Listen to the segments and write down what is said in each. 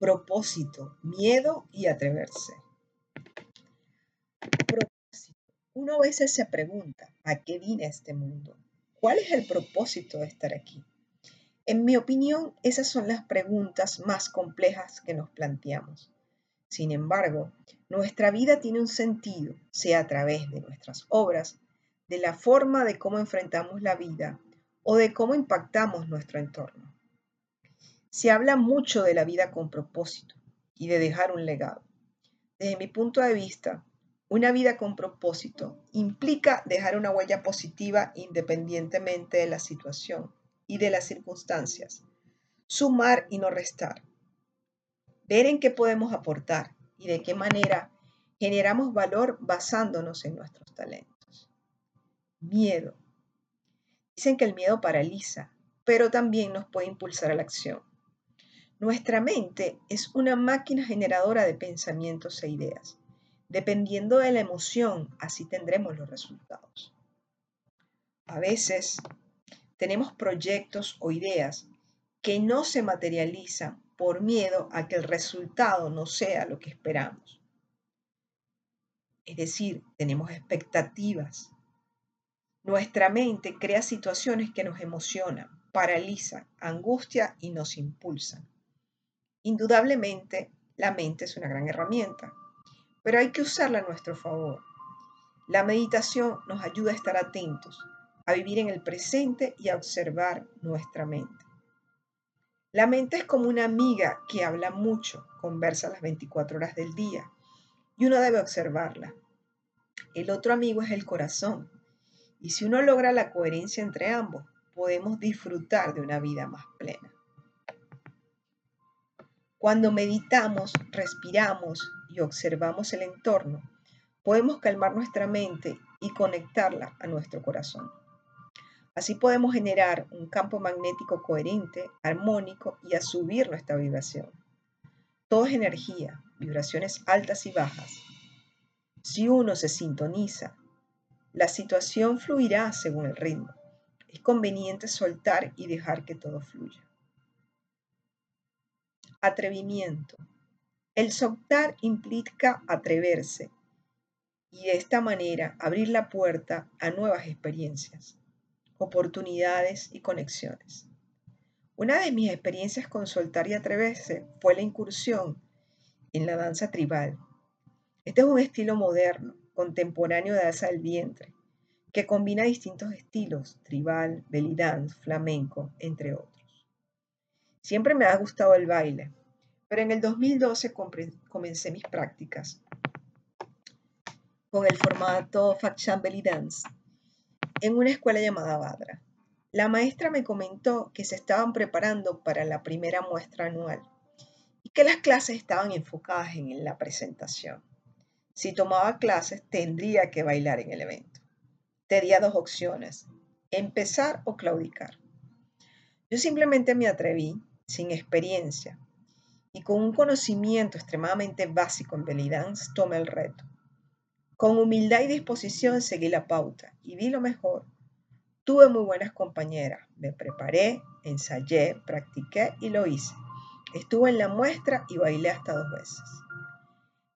propósito, miedo y atreverse. Propósito. Uno a veces se pregunta, ¿a qué vine este mundo? ¿Cuál es el propósito de estar aquí? En mi opinión, esas son las preguntas más complejas que nos planteamos. Sin embargo, nuestra vida tiene un sentido, sea a través de nuestras obras, de la forma de cómo enfrentamos la vida o de cómo impactamos nuestro entorno. Se habla mucho de la vida con propósito y de dejar un legado. Desde mi punto de vista, una vida con propósito implica dejar una huella positiva independientemente de la situación y de las circunstancias, sumar y no restar, ver en qué podemos aportar y de qué manera generamos valor basándonos en nuestros talentos. Miedo. Dicen que el miedo paraliza, pero también nos puede impulsar a la acción. Nuestra mente es una máquina generadora de pensamientos e ideas. Dependiendo de la emoción, así tendremos los resultados. A veces tenemos proyectos o ideas que no se materializan por miedo a que el resultado no sea lo que esperamos. Es decir, tenemos expectativas. Nuestra mente crea situaciones que nos emocionan, paralizan, angustia y nos impulsan. Indudablemente, la mente es una gran herramienta, pero hay que usarla a nuestro favor. La meditación nos ayuda a estar atentos, a vivir en el presente y a observar nuestra mente. La mente es como una amiga que habla mucho, conversa las 24 horas del día y uno debe observarla. El otro amigo es el corazón y si uno logra la coherencia entre ambos, podemos disfrutar de una vida más plena. Cuando meditamos, respiramos y observamos el entorno, podemos calmar nuestra mente y conectarla a nuestro corazón. Así podemos generar un campo magnético coherente, armónico y a nuestra vibración. Todo es energía, vibraciones altas y bajas. Si uno se sintoniza, la situación fluirá según el ritmo. Es conveniente soltar y dejar que todo fluya. Atrevimiento. El soltar implica atreverse y de esta manera abrir la puerta a nuevas experiencias oportunidades y conexiones. Una de mis experiencias con soltar y atreverse fue la incursión en la danza tribal. Este es un estilo moderno, contemporáneo de danza del vientre, que combina distintos estilos, tribal, belly dance, flamenco, entre otros. Siempre me ha gustado el baile, pero en el 2012 comencé mis prácticas con el formato Faction Belly Dance, en una escuela llamada Badra. La maestra me comentó que se estaban preparando para la primera muestra anual y que las clases estaban enfocadas en la presentación. Si tomaba clases, tendría que bailar en el evento. Tenía dos opciones, empezar o claudicar. Yo simplemente me atreví, sin experiencia, y con un conocimiento extremadamente básico en belly dance, tomé el reto. Con humildad y disposición seguí la pauta y vi lo mejor. Tuve muy buenas compañeras. Me preparé, ensayé, practiqué y lo hice. Estuve en la muestra y bailé hasta dos veces.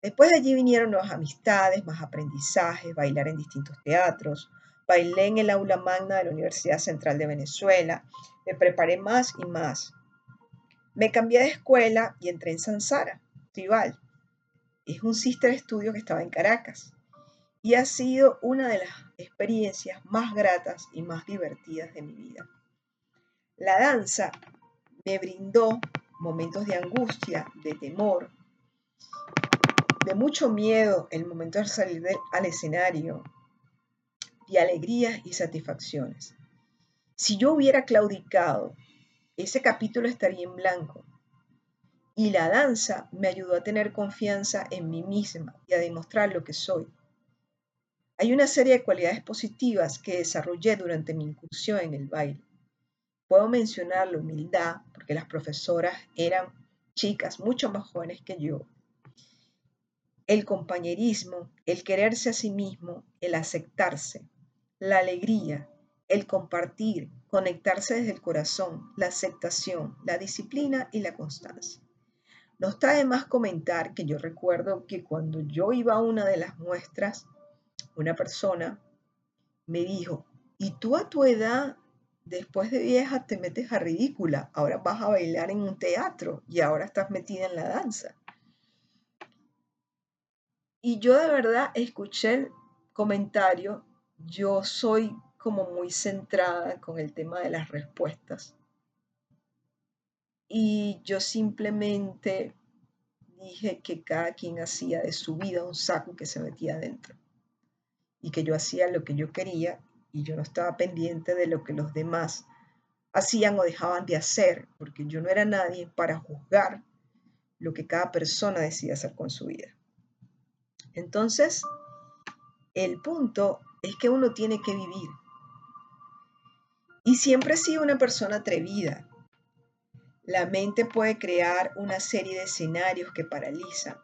Después de allí vinieron nuevas amistades, más aprendizajes, bailar en distintos teatros. Bailé en el aula magna de la Universidad Central de Venezuela. Me preparé más y más. Me cambié de escuela y entré en Sansara, tribal. Es un sister estudio que estaba en Caracas y ha sido una de las experiencias más gratas y más divertidas de mi vida. La danza me brindó momentos de angustia, de temor, de mucho miedo el momento de salir al escenario, de alegrías y satisfacciones. Si yo hubiera claudicado, ese capítulo estaría en blanco. Y la danza me ayudó a tener confianza en mí misma y a demostrar lo que soy. Hay una serie de cualidades positivas que desarrollé durante mi incursión en el baile. Puedo mencionar la humildad, porque las profesoras eran chicas mucho más jóvenes que yo. El compañerismo, el quererse a sí mismo, el aceptarse, la alegría, el compartir, conectarse desde el corazón, la aceptación, la disciplina y la constancia. No está de más comentar que yo recuerdo que cuando yo iba a una de las muestras, una persona me dijo, ¿y tú a tu edad, después de vieja, te metes a ridícula? Ahora vas a bailar en un teatro y ahora estás metida en la danza. Y yo de verdad escuché el comentario, yo soy como muy centrada con el tema de las respuestas. Y yo simplemente dije que cada quien hacía de su vida un saco que se metía adentro. Y que yo hacía lo que yo quería y yo no estaba pendiente de lo que los demás hacían o dejaban de hacer, porque yo no era nadie para juzgar lo que cada persona decía hacer con su vida. Entonces, el punto es que uno tiene que vivir. Y siempre he sido una persona atrevida. La mente puede crear una serie de escenarios que paralizan,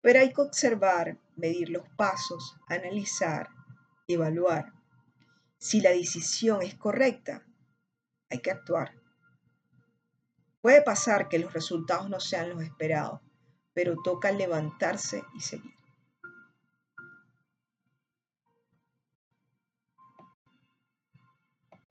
pero hay que observar, medir los pasos, analizar, evaluar. Si la decisión es correcta, hay que actuar. Puede pasar que los resultados no sean los esperados, pero toca levantarse y seguir.